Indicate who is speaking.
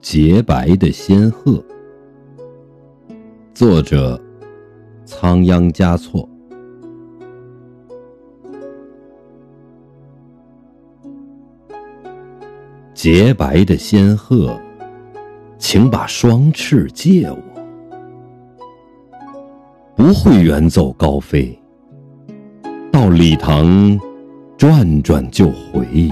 Speaker 1: 洁白的仙鹤，作者：仓央嘉措。洁白的仙鹤，请把双翅借我，不会远走高飞，到礼堂转转就回。